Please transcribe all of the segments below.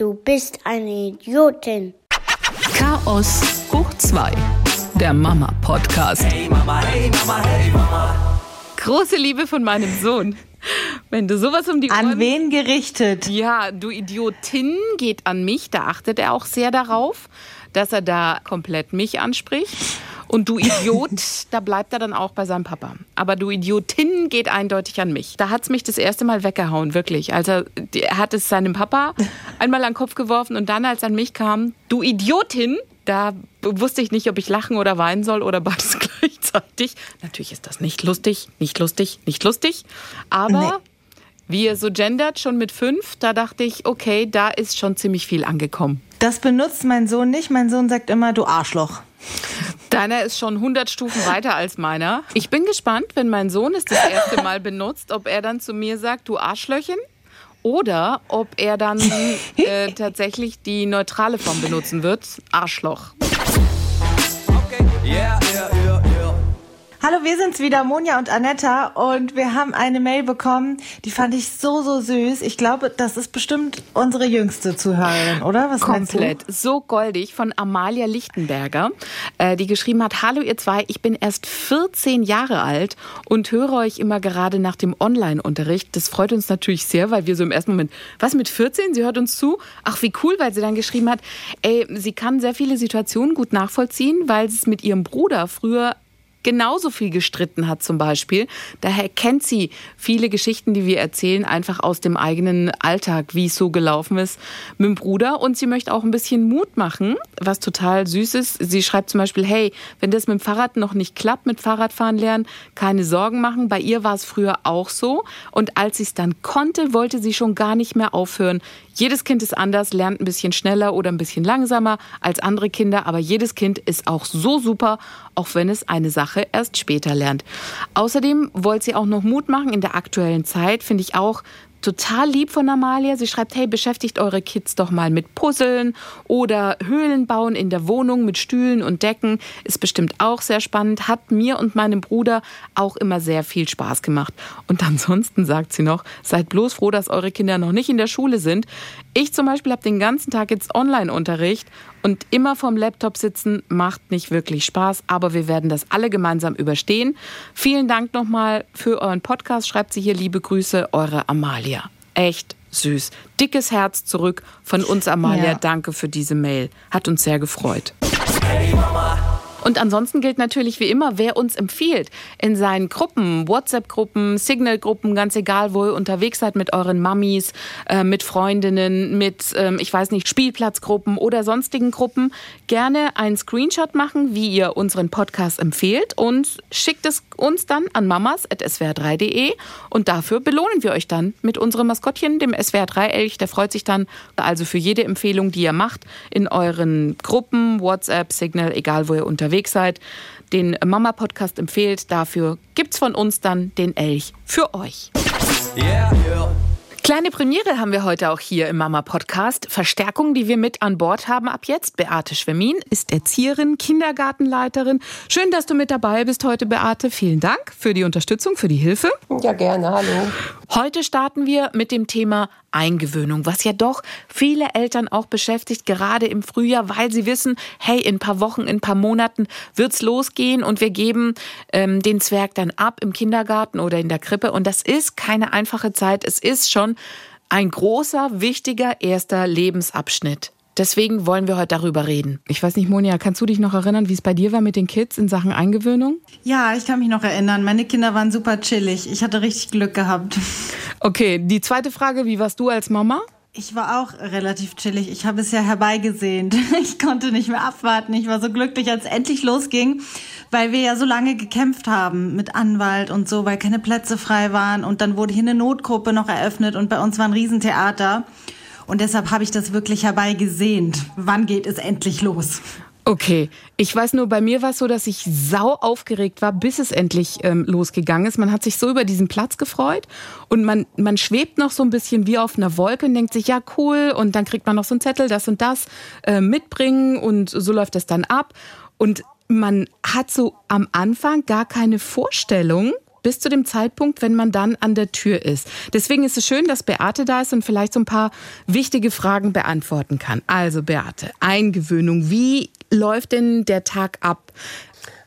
Du bist eine Idiotin. Chaos hoch 2. Der Mama Podcast. Hey Mama, hey Mama, hey Mama. Große Liebe von meinem Sohn. Wenn du sowas um die Ohren... An wen gerichtet? Ja, du Idiotin geht an mich. Da achtet er auch sehr darauf, dass er da komplett mich anspricht. Und du Idiot, da bleibt er dann auch bei seinem Papa. Aber du Idiotin geht eindeutig an mich. Da hat es mich das erste Mal weggehauen, wirklich. Also er hat es seinem Papa einmal an den Kopf geworfen und dann, als er an mich kam, du Idiotin, da wusste ich nicht, ob ich lachen oder weinen soll oder beides gleichzeitig. Natürlich ist das nicht lustig, nicht lustig, nicht lustig. Aber nee. wie er so gendert, schon mit fünf, da dachte ich, okay, da ist schon ziemlich viel angekommen. Das benutzt mein Sohn nicht. Mein Sohn sagt immer, du Arschloch. Deiner ist schon 100 Stufen weiter als meiner. Ich bin gespannt, wenn mein Sohn es das erste Mal benutzt, ob er dann zu mir sagt, du Arschlöchen. Oder ob er dann äh, tatsächlich die neutrale Form benutzen wird, Arschloch. Okay. Yeah, yeah, yeah. Hallo, wir sind's wieder, Monja und Anetta, und wir haben eine Mail bekommen, die fand ich so, so süß. Ich glaube, das ist bestimmt unsere jüngste Zuhörerin, oder? Was Komplett. So goldig von Amalia Lichtenberger, äh, die geschrieben hat, Hallo ihr zwei, ich bin erst 14 Jahre alt und höre euch immer gerade nach dem Online-Unterricht. Das freut uns natürlich sehr, weil wir so im ersten Moment, was mit 14? Sie hört uns zu? Ach, wie cool, weil sie dann geschrieben hat, ey, sie kann sehr viele Situationen gut nachvollziehen, weil sie es mit ihrem Bruder früher genauso viel gestritten hat zum Beispiel. Daher kennt sie viele Geschichten, die wir erzählen, einfach aus dem eigenen Alltag, wie es so gelaufen ist mit dem Bruder. Und sie möchte auch ein bisschen Mut machen, was total süß ist. Sie schreibt zum Beispiel, hey, wenn das mit dem Fahrrad noch nicht klappt, mit Fahrradfahren lernen, keine Sorgen machen. Bei ihr war es früher auch so. Und als sie es dann konnte, wollte sie schon gar nicht mehr aufhören. Jedes Kind ist anders, lernt ein bisschen schneller oder ein bisschen langsamer als andere Kinder, aber jedes Kind ist auch so super, auch wenn es eine Sache erst später lernt. Außerdem wollte sie auch noch Mut machen in der aktuellen Zeit, finde ich auch total lieb von Amalia. Sie schreibt, hey, beschäftigt eure Kids doch mal mit Puzzeln oder Höhlen bauen in der Wohnung mit Stühlen und Decken. Ist bestimmt auch sehr spannend. Hat mir und meinem Bruder auch immer sehr viel Spaß gemacht. Und ansonsten sagt sie noch, seid bloß froh, dass eure Kinder noch nicht in der Schule sind. Ich zum Beispiel habe den ganzen Tag jetzt Online-Unterricht und immer vom Laptop sitzen macht nicht wirklich Spaß, aber wir werden das alle gemeinsam überstehen. Vielen Dank nochmal für euren Podcast. Schreibt sie hier liebe Grüße, eure Amalia. Echt süß. Dickes Herz zurück von uns, Amalia. Ja. Danke für diese Mail. Hat uns sehr gefreut. Hey Mama. Und ansonsten gilt natürlich wie immer, wer uns empfiehlt in seinen Gruppen, WhatsApp-Gruppen, Signal-Gruppen, ganz egal, wo ihr unterwegs seid mit euren Mummies, äh, mit Freundinnen, mit, ähm, ich weiß nicht, Spielplatzgruppen oder sonstigen Gruppen, gerne einen Screenshot machen, wie ihr unseren Podcast empfehlt und schickt es uns dann an mamas.swr3.de und dafür belohnen wir euch dann mit unserem Maskottchen, dem SWR3-Elch. Der freut sich dann also für jede Empfehlung, die ihr macht in euren Gruppen, WhatsApp, Signal, egal wo ihr unterwegs unterwegs seid, den Mama-Podcast empfehlt. Dafür gibt's von uns dann den Elch für euch. Yeah, yeah. Kleine Premiere haben wir heute auch hier im Mama Podcast. Verstärkung, die wir mit an Bord haben ab jetzt. Beate Schwemmin ist Erzieherin, Kindergartenleiterin. Schön, dass du mit dabei bist heute, Beate. Vielen Dank für die Unterstützung, für die Hilfe. Ja, gerne. Hallo. Heute starten wir mit dem Thema Eingewöhnung, was ja doch viele Eltern auch beschäftigt, gerade im Frühjahr, weil sie wissen, hey, in ein paar Wochen, in ein paar Monaten wird's losgehen und wir geben ähm, den Zwerg dann ab im Kindergarten oder in der Krippe. Und das ist keine einfache Zeit. Es ist schon ein großer, wichtiger erster Lebensabschnitt. Deswegen wollen wir heute darüber reden. Ich weiß nicht, Monia, kannst du dich noch erinnern, wie es bei dir war mit den Kids in Sachen Eingewöhnung? Ja, ich kann mich noch erinnern. Meine Kinder waren super chillig. Ich hatte richtig Glück gehabt. Okay, die zweite Frage, wie warst du als Mama? Ich war auch relativ chillig. Ich habe es ja herbeigesehnt. Ich konnte nicht mehr abwarten. Ich war so glücklich, als es endlich losging, weil wir ja so lange gekämpft haben mit Anwalt und so, weil keine Plätze frei waren. Und dann wurde hier eine Notgruppe noch eröffnet und bei uns war ein Riesentheater. Und deshalb habe ich das wirklich herbeigesehnt. Wann geht es endlich los? Okay, ich weiß nur, bei mir war es so, dass ich sau aufgeregt war, bis es endlich ähm, losgegangen ist. Man hat sich so über diesen Platz gefreut und man, man schwebt noch so ein bisschen wie auf einer Wolke und denkt sich, ja cool, und dann kriegt man noch so einen Zettel, das und das äh, mitbringen und so läuft es dann ab. Und man hat so am Anfang gar keine Vorstellung, bis zu dem Zeitpunkt, wenn man dann an der Tür ist. Deswegen ist es schön, dass Beate da ist und vielleicht so ein paar wichtige Fragen beantworten kann. Also Beate, Eingewöhnung, wie läuft denn der Tag ab?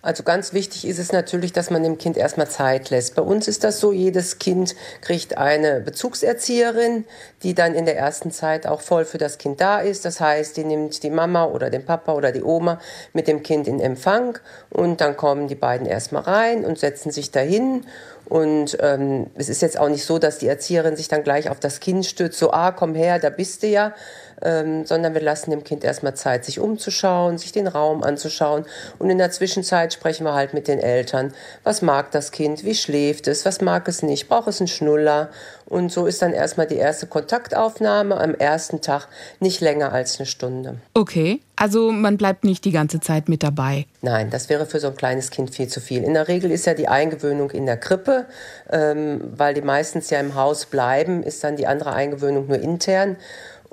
Also ganz wichtig ist es natürlich, dass man dem Kind erstmal Zeit lässt. Bei uns ist das so, jedes Kind kriegt eine Bezugserzieherin, die dann in der ersten Zeit auch voll für das Kind da ist. Das heißt, die nimmt die Mama oder den Papa oder die Oma mit dem Kind in Empfang und dann kommen die beiden erstmal rein und setzen sich dahin und ähm, es ist jetzt auch nicht so, dass die Erzieherin sich dann gleich auf das Kind stützt, so, ah, komm her, da bist du ja, ähm, sondern wir lassen dem Kind erstmal Zeit, sich umzuschauen, sich den Raum anzuschauen. Und in der Zwischenzeit sprechen wir halt mit den Eltern. Was mag das Kind? Wie schläft es? Was mag es nicht? Braucht es einen Schnuller? Und so ist dann erstmal die erste Kontaktaufnahme am ersten Tag nicht länger als eine Stunde. Okay, also man bleibt nicht die ganze Zeit mit dabei. Nein, das wäre für so ein kleines Kind viel zu viel. In der Regel ist ja die Eingewöhnung in der Krippe, ähm, weil die meistens ja im Haus bleiben, ist dann die andere Eingewöhnung nur intern.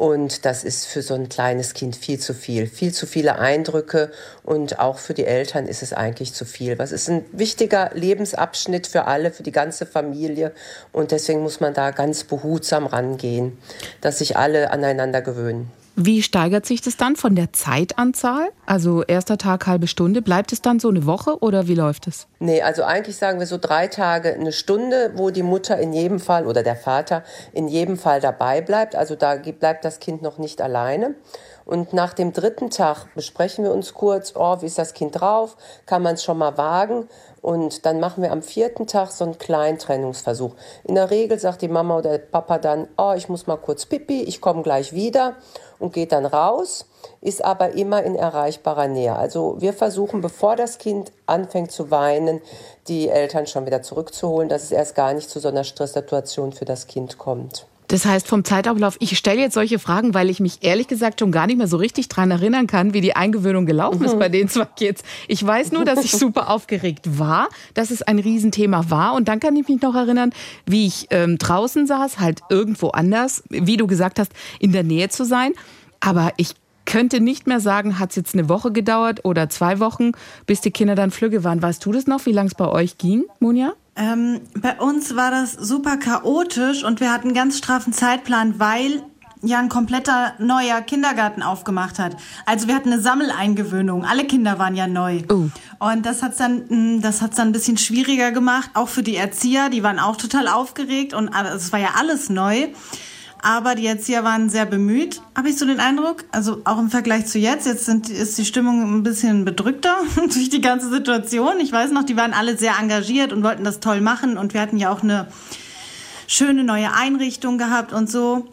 Und das ist für so ein kleines Kind viel zu viel. Viel zu viele Eindrücke und auch für die Eltern ist es eigentlich zu viel. Was ist ein wichtiger Lebensabschnitt für alle, für die ganze Familie. Und deswegen muss man da ganz behutsam rangehen, dass sich alle aneinander gewöhnen. Wie steigert sich das dann von der Zeitanzahl? Also erster Tag halbe Stunde. Bleibt es dann so eine Woche oder wie läuft es? Nee, also eigentlich sagen wir so drei Tage eine Stunde, wo die Mutter in jedem Fall oder der Vater in jedem Fall dabei bleibt. Also da bleibt das Kind noch nicht alleine. Und nach dem dritten Tag besprechen wir uns kurz, oh, wie ist das Kind drauf? Kann man es schon mal wagen? Und dann machen wir am vierten Tag so einen kleinen Trennungsversuch. In der Regel sagt die Mama oder der Papa dann, oh, ich muss mal kurz pipi, ich komme gleich wieder und geht dann raus, ist aber immer in erreichbarer Nähe. Also wir versuchen, bevor das Kind anfängt zu weinen, die Eltern schon wieder zurückzuholen, dass es erst gar nicht zu so einer Stresssituation für das Kind kommt. Das heißt, vom Zeitablauf, ich stelle jetzt solche Fragen, weil ich mich ehrlich gesagt schon gar nicht mehr so richtig dran erinnern kann, wie die Eingewöhnung gelaufen ist mhm. bei den zwei Kids. Ich weiß nur, dass ich super aufgeregt war, dass es ein Riesenthema war. Und dann kann ich mich noch erinnern, wie ich ähm, draußen saß, halt irgendwo anders, wie du gesagt hast, in der Nähe zu sein. Aber ich könnte nicht mehr sagen, hat es jetzt eine Woche gedauert oder zwei Wochen, bis die Kinder dann flügge waren. Weißt du das noch, wie lange es bei euch ging, Monja? Ähm, bei uns war das super chaotisch und wir hatten einen ganz straffen Zeitplan, weil ja ein kompletter neuer Kindergarten aufgemacht hat. Also wir hatten eine Sammeleingewöhnung. Alle Kinder waren ja neu. Uh. Und das hat's dann, das hat's dann ein bisschen schwieriger gemacht, auch für die Erzieher. Die waren auch total aufgeregt und es war ja alles neu. Aber die Erzieher waren sehr bemüht, habe ich so den Eindruck. Also auch im Vergleich zu jetzt. Jetzt sind, ist die Stimmung ein bisschen bedrückter durch die ganze Situation. Ich weiß noch, die waren alle sehr engagiert und wollten das toll machen. Und wir hatten ja auch eine schöne neue Einrichtung gehabt und so.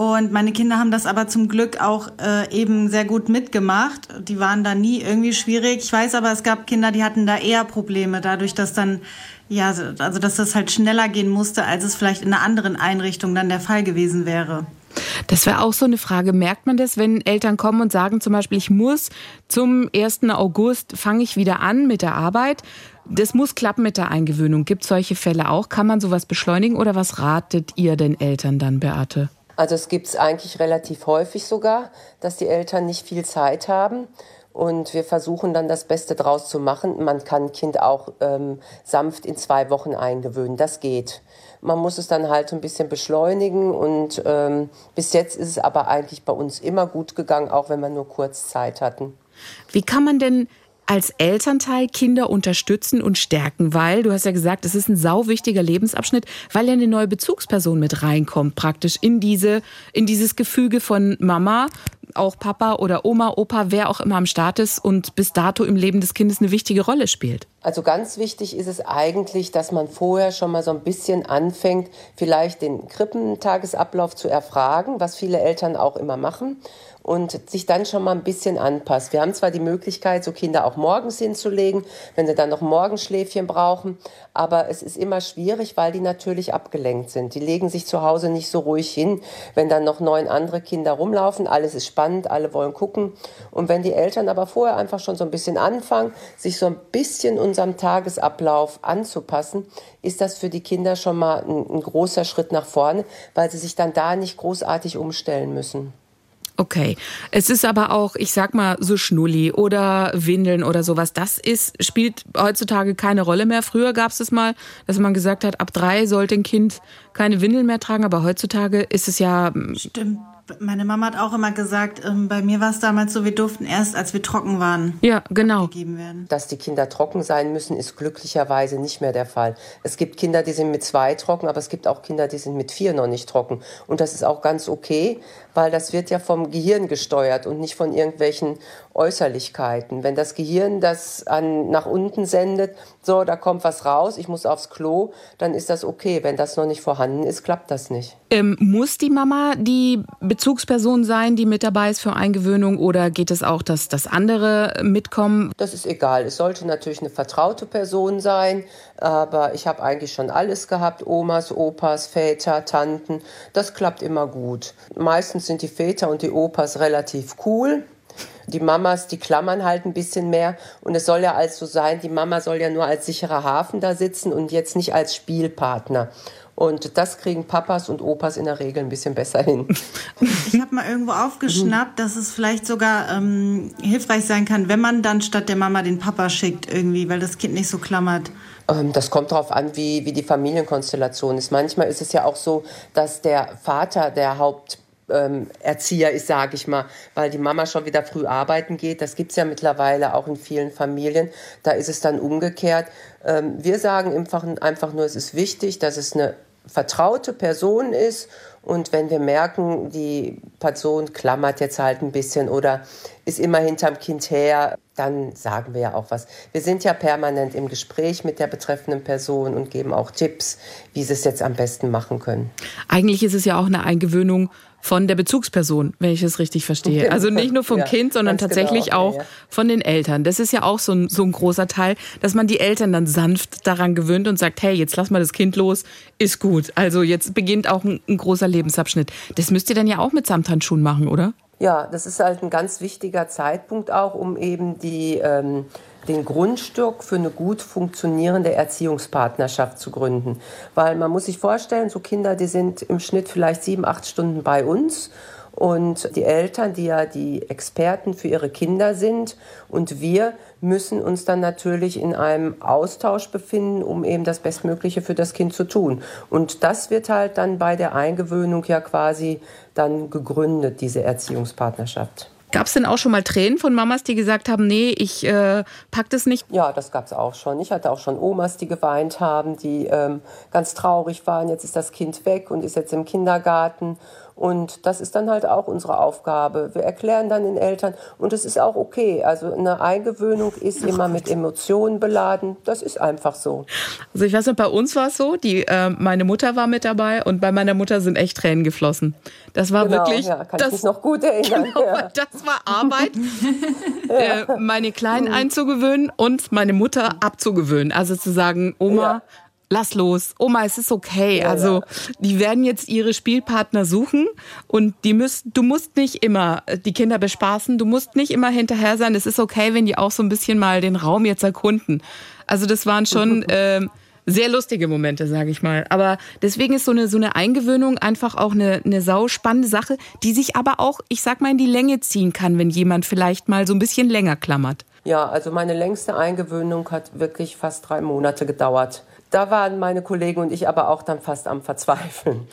Und meine Kinder haben das aber zum Glück auch äh, eben sehr gut mitgemacht. Die waren da nie irgendwie schwierig. Ich weiß aber, es gab Kinder, die hatten da eher Probleme, dadurch, dass dann ja, also dass das halt schneller gehen musste, als es vielleicht in einer anderen Einrichtung dann der Fall gewesen wäre. Das wäre auch so eine Frage. Merkt man das, wenn Eltern kommen und sagen zum Beispiel, ich muss zum 1. August fange ich wieder an mit der Arbeit. Das muss klappen mit der Eingewöhnung. Gibt es solche Fälle auch? Kann man sowas beschleunigen oder was ratet ihr den Eltern dann, Beate? Also es gibt es eigentlich relativ häufig sogar, dass die Eltern nicht viel Zeit haben und wir versuchen dann das Beste draus zu machen. Man kann ein Kind auch ähm, sanft in zwei Wochen eingewöhnen. Das geht. Man muss es dann halt ein bisschen beschleunigen und ähm, bis jetzt ist es aber eigentlich bei uns immer gut gegangen, auch wenn wir nur kurz Zeit hatten. Wie kann man denn als Elternteil Kinder unterstützen und stärken, weil du hast ja gesagt, es ist ein sau wichtiger Lebensabschnitt, weil ja eine neue Bezugsperson mit reinkommt, praktisch in diese, in dieses Gefüge von Mama, auch Papa oder Oma, Opa, wer auch immer am Start ist und bis dato im Leben des Kindes eine wichtige Rolle spielt. Also ganz wichtig ist es eigentlich, dass man vorher schon mal so ein bisschen anfängt, vielleicht den Krippentagesablauf zu erfragen, was viele Eltern auch immer machen und sich dann schon mal ein bisschen anpasst. Wir haben zwar die Möglichkeit, so Kinder auch morgens hinzulegen, wenn sie dann noch Morgenschläfchen brauchen, aber es ist immer schwierig, weil die natürlich abgelenkt sind. Die legen sich zu Hause nicht so ruhig hin, wenn dann noch neun andere Kinder rumlaufen. Alles ist spannend, alle wollen gucken. Und wenn die Eltern aber vorher einfach schon so ein bisschen anfangen, sich so ein bisschen unserem Tagesablauf anzupassen, ist das für die Kinder schon mal ein, ein großer Schritt nach vorne, weil sie sich dann da nicht großartig umstellen müssen. Okay. Es ist aber auch, ich sag mal, so Schnulli oder Windeln oder sowas. Das ist, spielt heutzutage keine Rolle mehr. Früher gab es das mal, dass man gesagt hat, ab drei sollte ein Kind keine Windeln mehr tragen, aber heutzutage ist es ja. Stimmt meine Mama hat auch immer gesagt, ähm, bei mir war es damals so, wir durften erst, als wir trocken waren, ja, genau. gegeben werden. Dass die Kinder trocken sein müssen, ist glücklicherweise nicht mehr der Fall. Es gibt Kinder, die sind mit zwei trocken, aber es gibt auch Kinder, die sind mit vier noch nicht trocken. Und das ist auch ganz okay, weil das wird ja vom Gehirn gesteuert und nicht von irgendwelchen Äußerlichkeiten. Wenn das Gehirn das an, nach unten sendet, so, da kommt was raus, ich muss aufs Klo, dann ist das okay. Wenn das noch nicht vorhanden ist, klappt das nicht. Ähm, muss die Mama die Bezugsperson sein, die mit dabei ist für Eingewöhnung oder geht es auch, dass, dass andere mitkommen? Das ist egal. Es sollte natürlich eine vertraute Person sein, aber ich habe eigentlich schon alles gehabt. Omas, Opas, Väter, Tanten. Das klappt immer gut. Meistens sind die Väter und die Opas relativ cool. Die Mamas, die klammern halt ein bisschen mehr. Und es soll ja also sein, die Mama soll ja nur als sicherer Hafen da sitzen und jetzt nicht als Spielpartner. Und das kriegen Papas und Opas in der Regel ein bisschen besser hin. Ich habe mal irgendwo aufgeschnappt, dass es vielleicht sogar ähm, hilfreich sein kann, wenn man dann statt der Mama den Papa schickt irgendwie, weil das Kind nicht so klammert. Ähm, das kommt darauf an, wie, wie die Familienkonstellation ist. Manchmal ist es ja auch so, dass der Vater der Haupt ähm, Erzieher ist, sage ich mal, weil die Mama schon wieder früh arbeiten geht. Das gibt es ja mittlerweile auch in vielen Familien. Da ist es dann umgekehrt. Ähm, wir sagen einfach, einfach nur, es ist wichtig, dass es eine vertraute Person ist und wenn wir merken, die Person klammert jetzt halt ein bisschen oder ist immer hinterm Kind her, dann sagen wir ja auch was. Wir sind ja permanent im Gespräch mit der betreffenden Person und geben auch Tipps, wie sie es jetzt am besten machen können. Eigentlich ist es ja auch eine Eingewöhnung von der Bezugsperson, wenn ich es richtig verstehe. Also nicht nur vom ja, Kind, sondern tatsächlich genau. auch ja, ja. von den Eltern. Das ist ja auch so ein, so ein großer Teil, dass man die Eltern dann sanft daran gewöhnt und sagt, hey, jetzt lass mal das Kind los, ist gut. Also jetzt beginnt auch ein, ein großer Lebensabschnitt. Das müsst ihr dann ja auch mit Samthandschuhen machen, oder? Ja, das ist halt ein ganz wichtiger Zeitpunkt auch, um eben die ähm, den Grundstock für eine gut funktionierende Erziehungspartnerschaft zu gründen. Weil man muss sich vorstellen, so Kinder, die sind im Schnitt vielleicht sieben, acht Stunden bei uns. Und die Eltern, die ja die Experten für ihre Kinder sind, und wir müssen uns dann natürlich in einem Austausch befinden, um eben das Bestmögliche für das Kind zu tun. Und das wird halt dann bei der Eingewöhnung ja quasi dann gegründet, diese Erziehungspartnerschaft. Gab es denn auch schon mal Tränen von Mamas, die gesagt haben, nee, ich äh, pack das nicht? Ja, das gab es auch schon. Ich hatte auch schon Omas, die geweint haben, die ähm, ganz traurig waren. Jetzt ist das Kind weg und ist jetzt im Kindergarten. Und das ist dann halt auch unsere Aufgabe. Wir erklären dann den Eltern und es ist auch okay. Also eine Eingewöhnung ist immer mit Emotionen beladen. Das ist einfach so. Also ich weiß nicht, bei uns war es so, die, äh, meine Mutter war mit dabei und bei meiner Mutter sind echt Tränen geflossen. Das war genau, wirklich. Ja, kann das, ich mich noch gut erinnern. Genau, ja. Das war Arbeit, äh, meine Kleinen einzugewöhnen und meine Mutter abzugewöhnen. Also zu sagen, Oma, ja lass los. Oma, es ist okay. Ja, also ja. die werden jetzt ihre Spielpartner suchen und die müssen, du musst nicht immer die Kinder bespaßen, du musst nicht immer hinterher sein. Es ist okay, wenn die auch so ein bisschen mal den Raum jetzt erkunden. Also das waren schon äh, sehr lustige Momente, sage ich mal. Aber deswegen ist so eine, so eine Eingewöhnung einfach auch eine, eine sauspannende Sache, die sich aber auch, ich sag mal, in die Länge ziehen kann, wenn jemand vielleicht mal so ein bisschen länger klammert. Ja, also meine längste Eingewöhnung hat wirklich fast drei Monate gedauert da waren meine Kollegen und ich aber auch dann fast am Verzweifeln.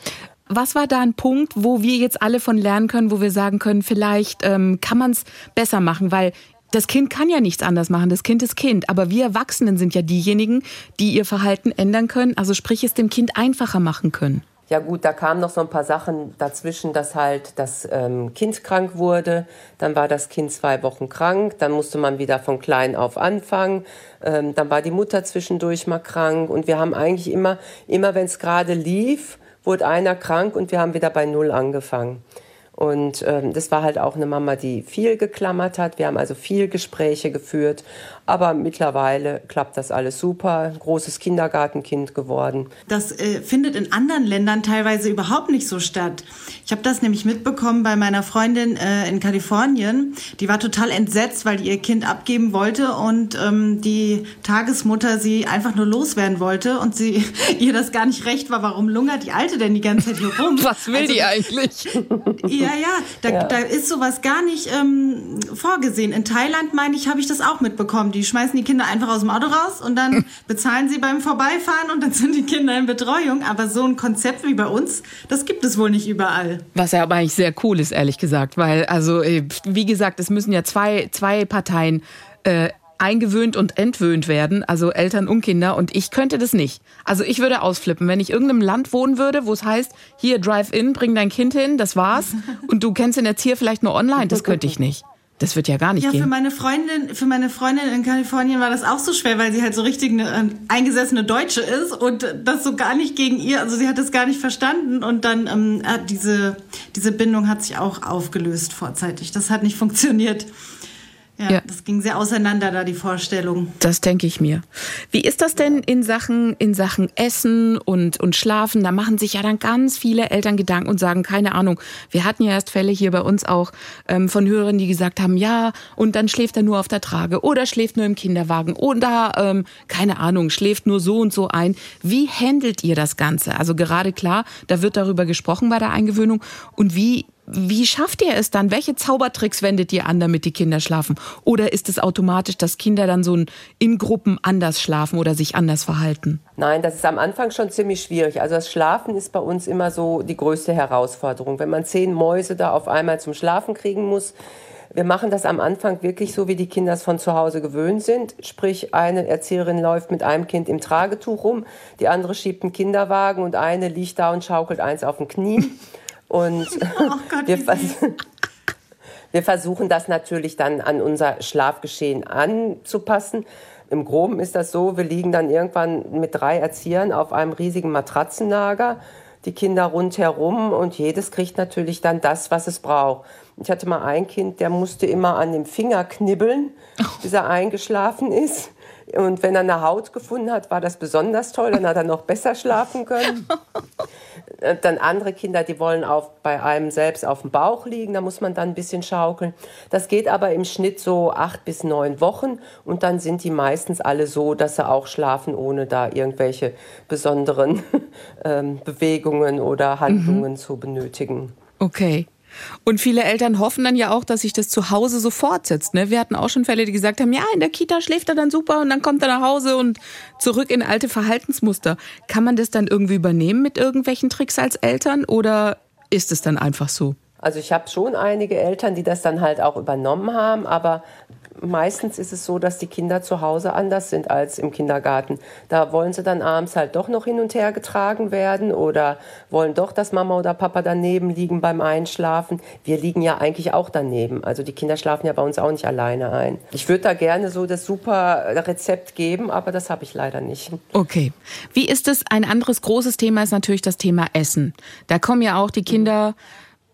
Was war da ein Punkt, wo wir jetzt alle von lernen können, wo wir sagen können, vielleicht ähm, kann man es besser machen, weil das Kind kann ja nichts anders machen. Das Kind ist Kind. Aber wir Erwachsenen sind ja diejenigen, die ihr Verhalten ändern können. Also sprich, es dem Kind einfacher machen können. Ja gut, da kamen noch so ein paar Sachen dazwischen, dass halt das ähm, Kind krank wurde. Dann war das Kind zwei Wochen krank. Dann musste man wieder von klein auf anfangen. Ähm, dann war die Mutter zwischendurch mal krank. Und wir haben eigentlich immer, immer wenn es gerade lief, wurde einer krank und wir haben wieder bei Null angefangen. Und ähm, das war halt auch eine Mama, die viel geklammert hat. Wir haben also viel Gespräche geführt, Aber mittlerweile klappt das alles super. Großes Kindergartenkind geworden. Das äh, findet in anderen Ländern teilweise überhaupt nicht so statt. Ich habe das nämlich mitbekommen bei meiner Freundin äh, in Kalifornien. Die war total entsetzt, weil die ihr Kind abgeben wollte und ähm, die Tagesmutter sie einfach nur loswerden wollte und sie ihr das gar nicht recht war. Warum lungert die Alte denn die ganze Zeit hier rum? Was will also, die eigentlich? Ja, ja, da, ja. da ist sowas gar nicht ähm, vorgesehen. In Thailand, meine ich, habe ich das auch mitbekommen. Die schmeißen die Kinder einfach aus dem Auto raus und dann bezahlen sie beim Vorbeifahren und dann sind die Kinder in Betreuung. Aber so ein Konzept wie bei uns, das gibt es wohl nicht überall. Was ja aber eigentlich sehr cool ist, ehrlich gesagt, weil, also, äh, wie gesagt, es müssen ja zwei, zwei Parteien äh, eingewöhnt und entwöhnt werden, also Eltern und Kinder. Und ich könnte das nicht. Also ich würde ausflippen, wenn ich irgendeinem Land wohnen würde, wo es heißt, hier Drive-In, bring dein Kind hin, das war's. Und du kennst den Erzieher vielleicht nur online, das könnte ich nicht. Das wird ja gar nicht ja, gehen. Ja, für meine Freundin, für meine Freundin in Kalifornien war das auch so schwer, weil sie halt so richtig eine äh, eingesessene Deutsche ist und das so gar nicht gegen ihr, also sie hat das gar nicht verstanden und dann ähm, diese diese Bindung hat sich auch aufgelöst vorzeitig. Das hat nicht funktioniert. Ja, ja, das ging sehr auseinander da die Vorstellung. Das denke ich mir. Wie ist das denn in Sachen in Sachen Essen und und Schlafen? Da machen sich ja dann ganz viele Eltern Gedanken und sagen keine Ahnung. Wir hatten ja erst Fälle hier bei uns auch ähm, von Hörern, die gesagt haben, ja und dann schläft er nur auf der Trage oder schläft nur im Kinderwagen oder ähm, keine Ahnung schläft nur so und so ein. Wie handelt ihr das Ganze? Also gerade klar, da wird darüber gesprochen bei der Eingewöhnung und wie wie schafft ihr es dann? Welche Zaubertricks wendet ihr an, damit die Kinder schlafen? Oder ist es automatisch, dass Kinder dann so in Gruppen anders schlafen oder sich anders verhalten? Nein, das ist am Anfang schon ziemlich schwierig. Also das Schlafen ist bei uns immer so die größte Herausforderung. Wenn man zehn Mäuse da auf einmal zum Schlafen kriegen muss, wir machen das am Anfang wirklich so, wie die Kinder es von zu Hause gewöhnt sind. Sprich, eine Erzieherin läuft mit einem Kind im Tragetuch rum, die andere schiebt einen Kinderwagen und eine liegt da und schaukelt eins auf den Knien. Und oh Gott, wir, vers wir versuchen das natürlich dann an unser Schlafgeschehen anzupassen. Im Groben ist das so, wir liegen dann irgendwann mit drei Erziehern auf einem riesigen Matratzenlager, die Kinder rundherum und jedes kriegt natürlich dann das, was es braucht. Ich hatte mal ein Kind, der musste immer an dem Finger knibbeln, bis er eingeschlafen ist. Und wenn er eine Haut gefunden hat, war das besonders toll, dann hat er noch besser schlafen können. Äh, dann andere Kinder, die wollen auf, bei einem selbst auf dem Bauch liegen, da muss man dann ein bisschen schaukeln. Das geht aber im Schnitt so acht bis neun Wochen und dann sind die meistens alle so, dass sie auch schlafen, ohne da irgendwelche besonderen ähm, Bewegungen oder Handlungen mhm. zu benötigen. Okay. Und viele Eltern hoffen dann ja auch, dass sich das zu Hause so fortsetzt. Ne? Wir hatten auch schon Fälle, die gesagt haben, ja, in der Kita schläft er dann super und dann kommt er nach Hause und zurück in alte Verhaltensmuster. Kann man das dann irgendwie übernehmen mit irgendwelchen Tricks als Eltern oder ist es dann einfach so? Also ich habe schon einige Eltern, die das dann halt auch übernommen haben, aber meistens ist es so, dass die Kinder zu Hause anders sind als im Kindergarten. Da wollen sie dann abends halt doch noch hin und her getragen werden oder wollen doch, dass Mama oder Papa daneben liegen beim Einschlafen. Wir liegen ja eigentlich auch daneben. Also die Kinder schlafen ja bei uns auch nicht alleine ein. Ich würde da gerne so das super Rezept geben, aber das habe ich leider nicht. Okay. Wie ist es? Ein anderes großes Thema ist natürlich das Thema Essen. Da kommen ja auch die Kinder.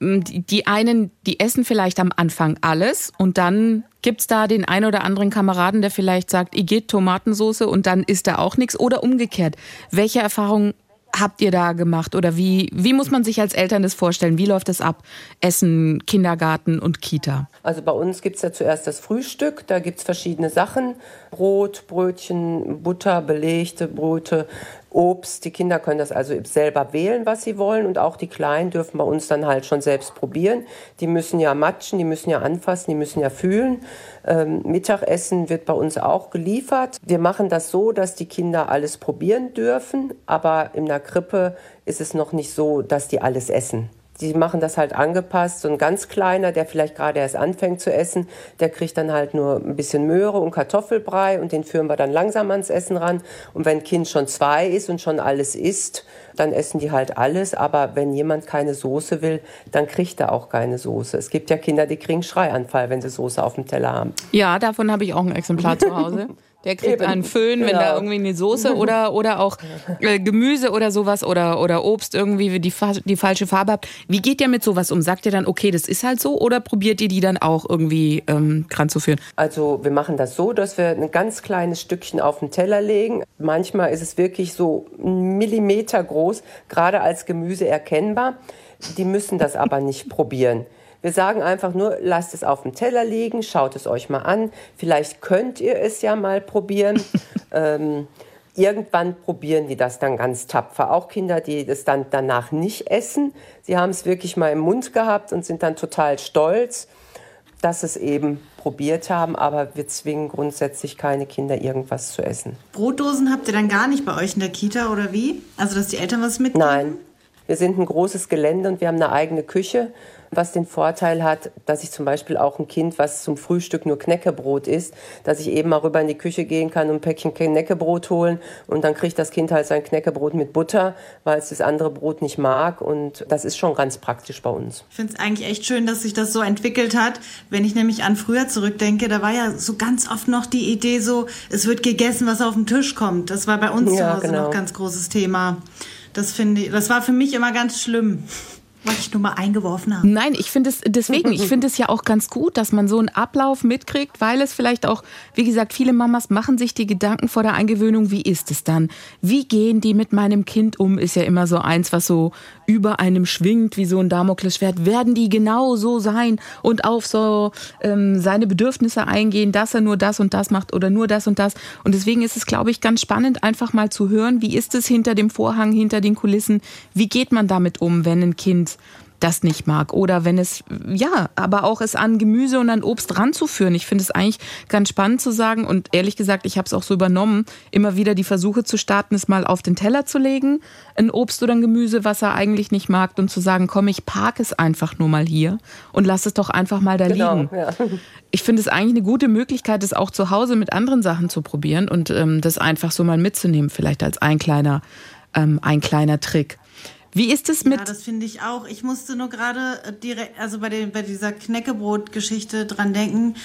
Die einen, die essen vielleicht am Anfang alles und dann Gibt es da den einen oder anderen Kameraden, der vielleicht sagt, ich geht Tomatensoße und dann isst er auch nichts? Oder umgekehrt? Welche Erfahrungen habt ihr da gemacht? Oder wie, wie muss man sich als Eltern das vorstellen? Wie läuft das ab? Essen, Kindergarten und Kita? Also bei uns gibt es ja zuerst das Frühstück. Da gibt es verschiedene Sachen. Brot, Brötchen, Butter, belegte Brote, Obst. Die Kinder können das also selber wählen, was sie wollen. Und auch die Kleinen dürfen bei uns dann halt schon selbst probieren. Die müssen ja matschen, die müssen ja anfassen, die müssen ja fühlen. Ähm, Mittagessen wird bei uns auch geliefert. Wir machen das so, dass die Kinder alles probieren dürfen. Aber in der Krippe ist es noch nicht so, dass die alles essen. Die machen das halt angepasst. So ein ganz kleiner, der vielleicht gerade erst anfängt zu essen, der kriegt dann halt nur ein bisschen Möhre und Kartoffelbrei und den führen wir dann langsam ans Essen ran. Und wenn ein Kind schon zwei ist und schon alles isst, dann essen die halt alles. Aber wenn jemand keine Soße will, dann kriegt er auch keine Soße. Es gibt ja Kinder, die kriegen Schreianfall, wenn sie Soße auf dem Teller haben. Ja, davon habe ich auch ein Exemplar zu Hause. Der kriegt Eben, einen Föhn, wenn genau. da irgendwie eine Soße oder, oder auch äh, Gemüse oder sowas oder, oder Obst irgendwie die, die falsche Farbe habt. Wie geht ihr mit sowas um? Sagt ihr dann, okay, das ist halt so oder probiert ihr die dann auch irgendwie ähm, zu führen? Also wir machen das so, dass wir ein ganz kleines Stückchen auf den Teller legen. Manchmal ist es wirklich so ein Millimeter groß, gerade als Gemüse erkennbar. Die müssen das aber nicht probieren. Wir sagen einfach nur, lasst es auf dem Teller liegen, schaut es euch mal an. Vielleicht könnt ihr es ja mal probieren. ähm, irgendwann probieren die das dann ganz tapfer. Auch Kinder, die das dann danach nicht essen. Sie haben es wirklich mal im Mund gehabt und sind dann total stolz, dass es eben probiert haben. Aber wir zwingen grundsätzlich keine Kinder, irgendwas zu essen. Brotdosen habt ihr dann gar nicht bei euch in der Kita oder wie? Also, dass die Eltern was mitnehmen? Nein. Wir sind ein großes Gelände und wir haben eine eigene Küche was den Vorteil hat, dass ich zum Beispiel auch ein Kind, was zum Frühstück nur Knäckebrot isst, dass ich eben mal rüber in die Küche gehen kann und ein Päckchen Knäckebrot holen und dann kriegt das Kind halt sein Knäckebrot mit Butter, weil es das andere Brot nicht mag und das ist schon ganz praktisch bei uns. Ich finde es eigentlich echt schön, dass sich das so entwickelt hat. Wenn ich nämlich an früher zurückdenke, da war ja so ganz oft noch die Idee so, es wird gegessen, was auf den Tisch kommt. Das war bei uns ja, zu Hause genau. noch ganz großes Thema. Das finde ich, das war für mich immer ganz schlimm. Wollte ich nur mal eingeworfen haben. Nein, ich finde es deswegen, ich finde es ja auch ganz gut, dass man so einen Ablauf mitkriegt, weil es vielleicht auch, wie gesagt, viele Mamas machen sich die Gedanken vor der Eingewöhnung, wie ist es dann? Wie gehen die mit meinem Kind um? Ist ja immer so eins, was so über einem schwingt, wie so ein Damoklesschwert. Werden die genau so sein und auf so ähm, seine Bedürfnisse eingehen, dass er nur das und das macht oder nur das und das? Und deswegen ist es, glaube ich, ganz spannend, einfach mal zu hören, wie ist es hinter dem Vorhang, hinter den Kulissen? Wie geht man damit um, wenn ein Kind das nicht mag. Oder wenn es, ja, aber auch es an Gemüse und an Obst ranzuführen. Ich finde es eigentlich ganz spannend zu sagen und ehrlich gesagt, ich habe es auch so übernommen, immer wieder die Versuche zu starten, es mal auf den Teller zu legen, ein Obst oder ein Gemüse, was er eigentlich nicht mag und zu sagen, komm, ich parke es einfach nur mal hier und lass es doch einfach mal da genau, liegen. Ja. Ich finde es eigentlich eine gute Möglichkeit, es auch zu Hause mit anderen Sachen zu probieren und ähm, das einfach so mal mitzunehmen, vielleicht als ein kleiner, ähm, ein kleiner Trick. Wie ist es mit. Ja, das finde ich auch. Ich musste nur gerade äh, direkt, also bei, den, bei dieser Knäckebrot-Geschichte dran denken,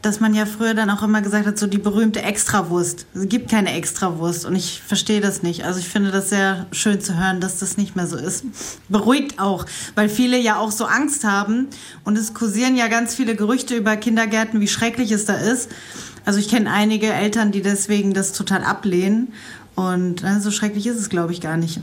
dass man ja früher dann auch immer gesagt hat, so die berühmte Extrawurst. Es gibt keine Extrawurst und ich verstehe das nicht. Also ich finde das sehr schön zu hören, dass das nicht mehr so ist. Beruhigt auch, weil viele ja auch so Angst haben und es kursieren ja ganz viele Gerüchte über Kindergärten, wie schrecklich es da ist. Also ich kenne einige Eltern, die deswegen das total ablehnen und äh, so schrecklich ist es, glaube ich, gar nicht.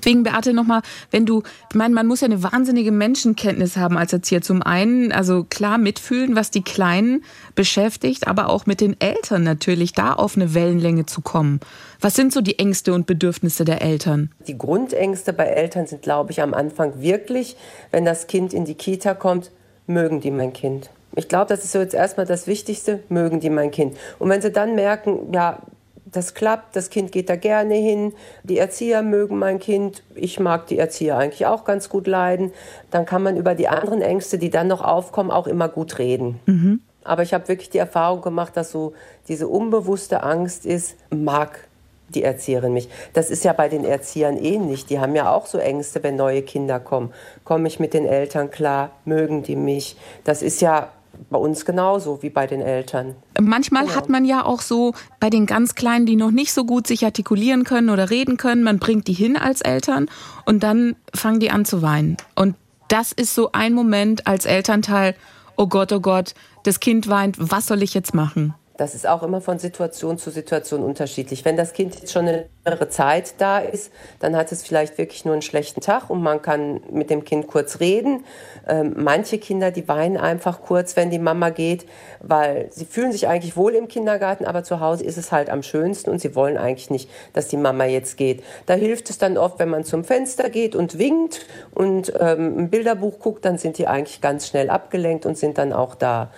Deswegen, Beate, nochmal, wenn du, ich meine, man muss ja eine wahnsinnige Menschenkenntnis haben als Erzieher. Zum einen, also klar mitfühlen, was die Kleinen beschäftigt, aber auch mit den Eltern natürlich da auf eine Wellenlänge zu kommen. Was sind so die Ängste und Bedürfnisse der Eltern? Die Grundängste bei Eltern sind, glaube ich, am Anfang wirklich, wenn das Kind in die Kita kommt, mögen die mein Kind. Ich glaube, das ist so jetzt erstmal das Wichtigste, mögen die mein Kind. Und wenn sie dann merken, ja, das klappt, das Kind geht da gerne hin, die Erzieher mögen mein Kind, ich mag die Erzieher eigentlich auch ganz gut leiden, dann kann man über die anderen Ängste, die dann noch aufkommen, auch immer gut reden. Mhm. Aber ich habe wirklich die Erfahrung gemacht, dass so diese unbewusste Angst ist, mag die Erzieherin mich. Das ist ja bei den Erziehern ähnlich. Die haben ja auch so Ängste, wenn neue Kinder kommen. Komme ich mit den Eltern klar? Mögen die mich? Das ist ja bei uns genauso wie bei den Eltern. Manchmal genau. hat man ja auch so bei den ganz Kleinen, die noch nicht so gut sich artikulieren können oder reden können, man bringt die hin als Eltern und dann fangen die an zu weinen. Und das ist so ein Moment als Elternteil, oh Gott, oh Gott, das Kind weint, was soll ich jetzt machen? Das ist auch immer von Situation zu Situation unterschiedlich. Wenn das Kind jetzt schon eine längere Zeit da ist, dann hat es vielleicht wirklich nur einen schlechten Tag und man kann mit dem Kind kurz reden. Ähm, manche Kinder, die weinen einfach kurz, wenn die Mama geht, weil sie fühlen sich eigentlich wohl im Kindergarten, aber zu Hause ist es halt am schönsten und sie wollen eigentlich nicht, dass die Mama jetzt geht. Da hilft es dann oft, wenn man zum Fenster geht und winkt und ähm, ein Bilderbuch guckt, dann sind die eigentlich ganz schnell abgelenkt und sind dann auch da.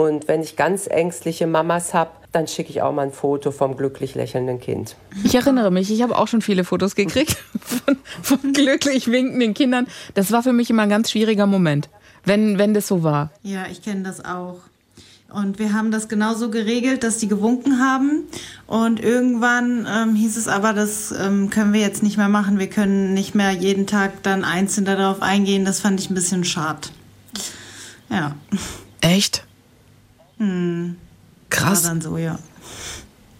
Und wenn ich ganz ängstliche Mamas habe, dann schicke ich auch mal ein Foto vom glücklich lächelnden Kind. Ich erinnere mich, ich habe auch schon viele Fotos gekriegt von, von, glücklich winkenden Kindern. Das war für mich immer ein ganz schwieriger Moment, wenn, wenn das so war. Ja, ich kenne das auch. Und wir haben das genauso geregelt, dass die gewunken haben. Und irgendwann ähm, hieß es aber, das ähm, können wir jetzt nicht mehr machen. Wir können nicht mehr jeden Tag dann einzeln darauf eingehen. Das fand ich ein bisschen schade. Ja. Echt? Hm. Krass. War dann so, ja.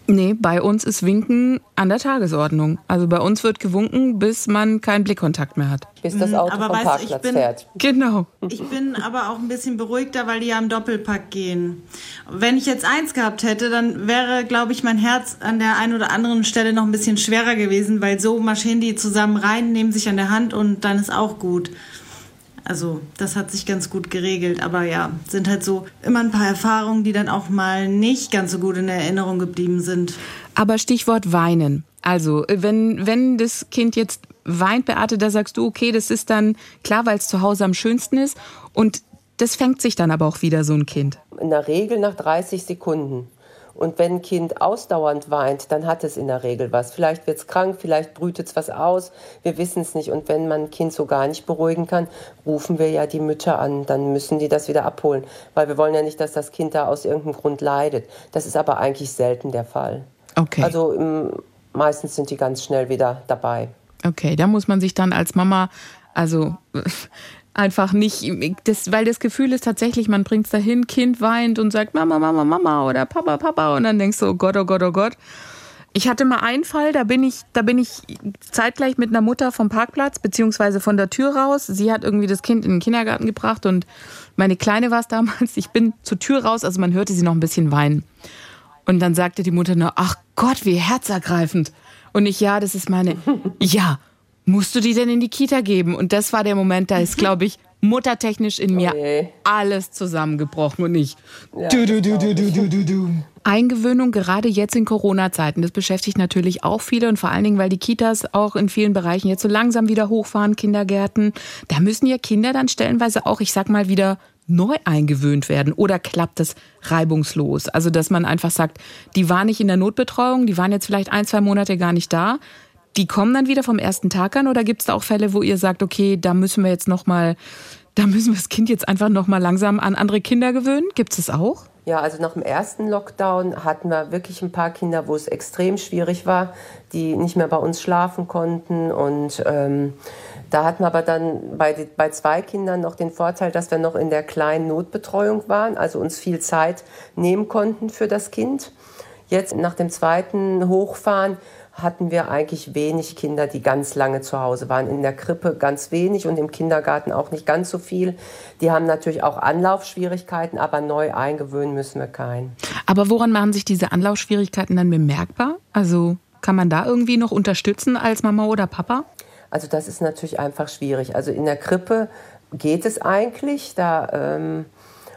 Nee, bei uns ist Winken an der Tagesordnung. Also bei uns wird gewunken, bis man keinen Blickkontakt mehr hat. Bis das Auto aber vom weißt du, ich Parkplatz bin- fährt. Genau. Ich bin aber auch ein bisschen beruhigter, weil die ja im Doppelpack gehen. Wenn ich jetzt eins gehabt hätte, dann wäre, glaube ich, mein Herz an der einen oder anderen Stelle noch ein bisschen schwerer gewesen, weil so marschieren die zusammen rein, nehmen sich an der Hand und dann ist auch gut. Also, das hat sich ganz gut geregelt. Aber ja, sind halt so immer ein paar Erfahrungen, die dann auch mal nicht ganz so gut in Erinnerung geblieben sind. Aber Stichwort weinen. Also, wenn, wenn das Kind jetzt weint, Beate, da sagst du, okay, das ist dann klar, weil es zu Hause am schönsten ist. Und das fängt sich dann aber auch wieder so ein Kind. In der Regel nach 30 Sekunden. Und wenn ein Kind ausdauernd weint, dann hat es in der Regel was. Vielleicht wird es krank, vielleicht brütet es was aus. Wir wissen es nicht. Und wenn man ein Kind so gar nicht beruhigen kann, rufen wir ja die Mütter an. Dann müssen die das wieder abholen. Weil wir wollen ja nicht, dass das Kind da aus irgendeinem Grund leidet. Das ist aber eigentlich selten der Fall. Okay. Also im, meistens sind die ganz schnell wieder dabei. Okay, da muss man sich dann als Mama, also einfach nicht, das, weil das Gefühl ist tatsächlich, man bringt es dahin, Kind weint und sagt Mama, Mama, Mama oder Papa, Papa und dann denkst du, oh Gott, oh Gott, oh Gott. Ich hatte mal einen Fall, da bin ich, da bin ich zeitgleich mit einer Mutter vom Parkplatz beziehungsweise von der Tür raus. Sie hat irgendwie das Kind in den Kindergarten gebracht und meine Kleine war es damals. Ich bin zur Tür raus, also man hörte sie noch ein bisschen weinen. Und dann sagte die Mutter nur, ach Gott, wie herzergreifend. Und ich, ja, das ist meine, ja, musst du die denn in die Kita geben? Und das war der Moment, da ist, glaube ich, muttertechnisch in mir Oh je. alles zusammengebrochen und ich. du, du, du, du, du, du, du, du. Eingewöhnung, gerade jetzt in Corona-Zeiten, das beschäftigt natürlich auch viele und vor allen Dingen, weil die Kitas auch in vielen Bereichen jetzt so langsam wieder hochfahren, Kindergärten. Da müssen ja Kinder dann stellenweise auch, ich sag mal, wieder neu eingewöhnt werden oder klappt das reibungslos? Also, dass man einfach sagt, die waren nicht in der Notbetreuung, die waren jetzt vielleicht ein, zwei Monate gar nicht da. Die kommen dann wieder vom ersten Tag an oder gibt es da auch Fälle, wo ihr sagt, okay, da müssen wir jetzt noch mal, da müssen wir das Kind jetzt einfach noch mal langsam an andere Kinder gewöhnen? Gibt es das auch? Ja, also nach dem ersten Lockdown hatten wir wirklich ein paar Kinder, wo es extrem schwierig war, die nicht mehr bei uns schlafen konnten. Und ähm, da hatten wir aber dann bei, bei zwei Kindern noch den Vorteil, dass wir noch in der kleinen Notbetreuung waren, also uns viel Zeit nehmen konnten für das Kind. Jetzt nach dem zweiten Hochfahren hatten wir eigentlich wenig Kinder, die ganz lange zu Hause waren. In der Krippe ganz wenig und im Kindergarten auch nicht ganz so viel. Die haben natürlich auch Anlaufschwierigkeiten, aber neu eingewöhnen müssen wir keinen. Aber woran machen sich diese Anlaufschwierigkeiten dann bemerkbar? Also kann man da irgendwie noch unterstützen als Mama oder Papa? Also das ist natürlich einfach schwierig. Also in der Krippe geht es eigentlich. Da ähm,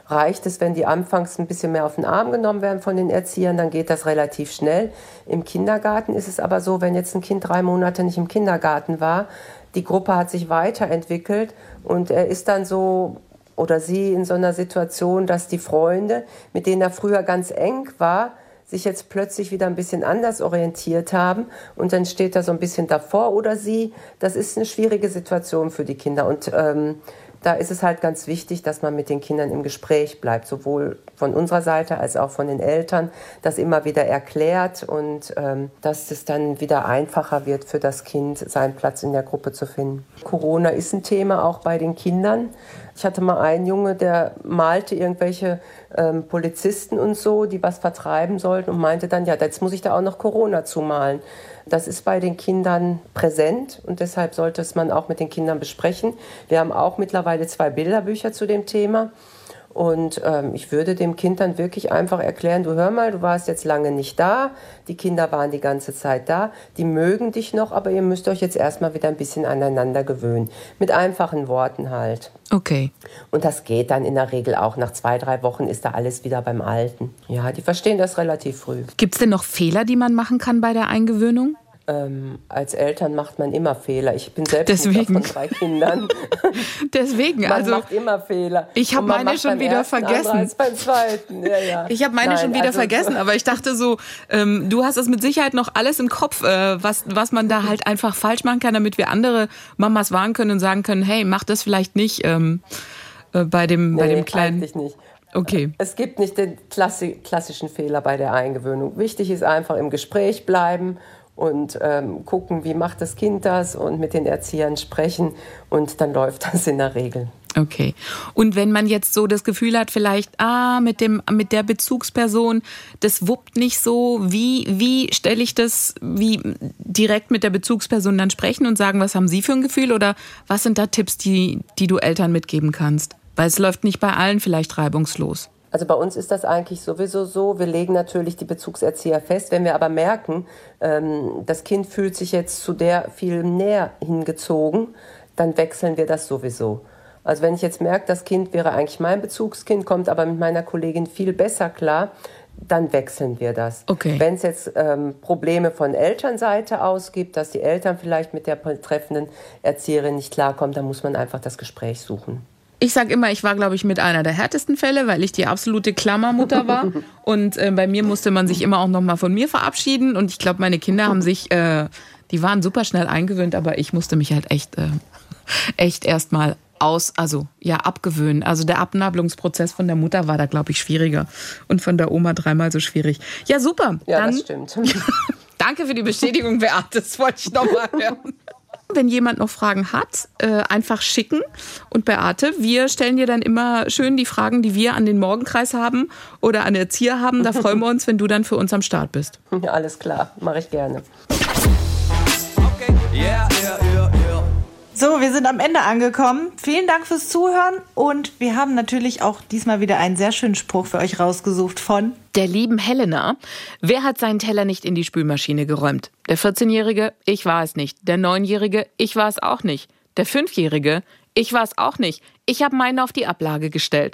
reicht es, wenn die anfangs ein bisschen mehr auf den Arm genommen werden von den Erziehern, dann geht das relativ schnell. Im Kindergarten ist es aber so, wenn jetzt ein Kind drei Monate nicht im Kindergarten war, die Gruppe hat sich weiterentwickelt und er ist dann so oder sie in so einer Situation, dass die Freunde, mit denen er früher ganz eng war, sich jetzt plötzlich wieder ein bisschen anders orientiert haben und dann steht er so ein bisschen davor oder sie. Das ist eine schwierige Situation für die Kinder und ähm, da ist es halt ganz wichtig, dass man mit den Kindern im Gespräch bleibt, sowohl von unserer Seite als auch von den Eltern, das immer wieder erklärt und ähm, dass es dann wieder einfacher wird für das Kind, seinen Platz in der Gruppe zu finden. Corona ist ein Thema auch bei den Kindern. Ich hatte mal einen Junge, der malte irgendwelche ähm, Polizisten und so, die was vertreiben sollten und meinte dann, ja, jetzt muss ich da auch noch Corona zumalen. Das ist bei den Kindern präsent und deshalb sollte es man auch mit den Kindern besprechen. Wir haben auch mittlerweile zwei Bilderbücher zu dem Thema. Und ähm, ich würde dem Kind dann wirklich einfach erklären, du hör mal, du warst jetzt lange nicht da, die Kinder waren die ganze Zeit da, die mögen dich noch, aber ihr müsst euch jetzt erstmal wieder ein bisschen aneinander gewöhnen. Mit einfachen Worten halt. Okay. Und das geht dann in der Regel auch. Nach zwei, drei Wochen ist da alles wieder beim Alten. Ja, die verstehen das relativ früh. Gibt es denn noch Fehler, die man machen kann bei der Eingewöhnung? Ähm, als Eltern macht man immer Fehler. Ich bin selbst Mutter Deswegen. von drei Kindern. Deswegen, Man also macht immer Fehler. Ich hab Und man meine schon wieder vergessen. beim zweiten. Ja, ja. ich habe meine Nein, schon wieder also- vergessen, aber ich dachte so, ähm, du hast das mit Sicherheit noch alles im Kopf, äh, was, was man da halt einfach falsch machen kann, damit wir andere Mamas warnen können und sagen können, hey, mach das vielleicht nicht ähm, äh, bei dem, bei Nee, dem kleinen. eigentlich nicht. Okay. Es gibt nicht den klassi klassischen Fehler bei der Eingewöhnung. Wichtig ist einfach im Gespräch bleiben und ähm, gucken, wie macht das Kind das und mit den Erziehern sprechen und dann läuft das in der Regel. Okay. Und wenn man jetzt so das Gefühl hat, vielleicht, ah, mit dem, mit der Bezugsperson, das wuppt nicht so, wie, wie stelle ich das, wie direkt mit der Bezugsperson dann sprechen und sagen, was haben Sie für ein Gefühl oder was sind da Tipps, die, die du Eltern mitgeben kannst? Weil es läuft nicht bei allen vielleicht reibungslos. Also bei uns ist das eigentlich sowieso so. Wir legen natürlich die Bezugserzieher fest. Wenn wir aber merken, ähm, das Kind fühlt sich jetzt zu der viel näher hingezogen, dann wechseln wir das sowieso. Also wenn ich jetzt merke, das Kind wäre eigentlich mein Bezugskind, kommt aber mit meiner Kollegin viel besser klar, dann wechseln wir das. Okay. Wenn es jetzt ähm, Probleme von Elternseite aus gibt, dass die Eltern vielleicht mit der betreffenden Erzieherin nicht klarkommen, dann muss man einfach das Gespräch suchen. Ich sage immer, ich war, glaube ich, mit einer der härtesten Fälle, weil ich die absolute Klammermutter war. Und äh, bei mir musste man sich immer auch nochmal von mir verabschieden. Und ich glaube, meine Kinder haben sich, äh, die waren super schnell eingewöhnt, aber ich musste mich halt echt, äh, echt erstmal aus, also ja, abgewöhnen. Also der Abnabelungsprozess von der Mutter war da, glaube ich, schwieriger. Und von der Oma dreimal so schwierig. Ja, super. Ja, Dann, das stimmt. danke für die Bestätigung, Beate. Das wollte ich nochmal hören. Wenn jemand noch Fragen hat, äh, einfach schicken. Und Beate, wir stellen dir dann immer schön die Fragen, die wir an den Morgenkreis haben oder an Erzieher haben. Da freuen wir uns, wenn du dann für uns am Start bist. Ja, alles klar, mache ich gerne. So, wir sind am Ende angekommen. Vielen Dank fürs Zuhören und wir haben natürlich auch diesmal wieder einen sehr schönen Spruch für euch rausgesucht von Der lieben Helena. Wer hat seinen Teller nicht in die Spülmaschine geräumt? Der 14-Jährige? Ich war es nicht. Der 9-Jährige? Ich war es auch nicht. Der 5-Jährige? Ich war es auch nicht. Ich habe meinen auf die Ablage gestellt.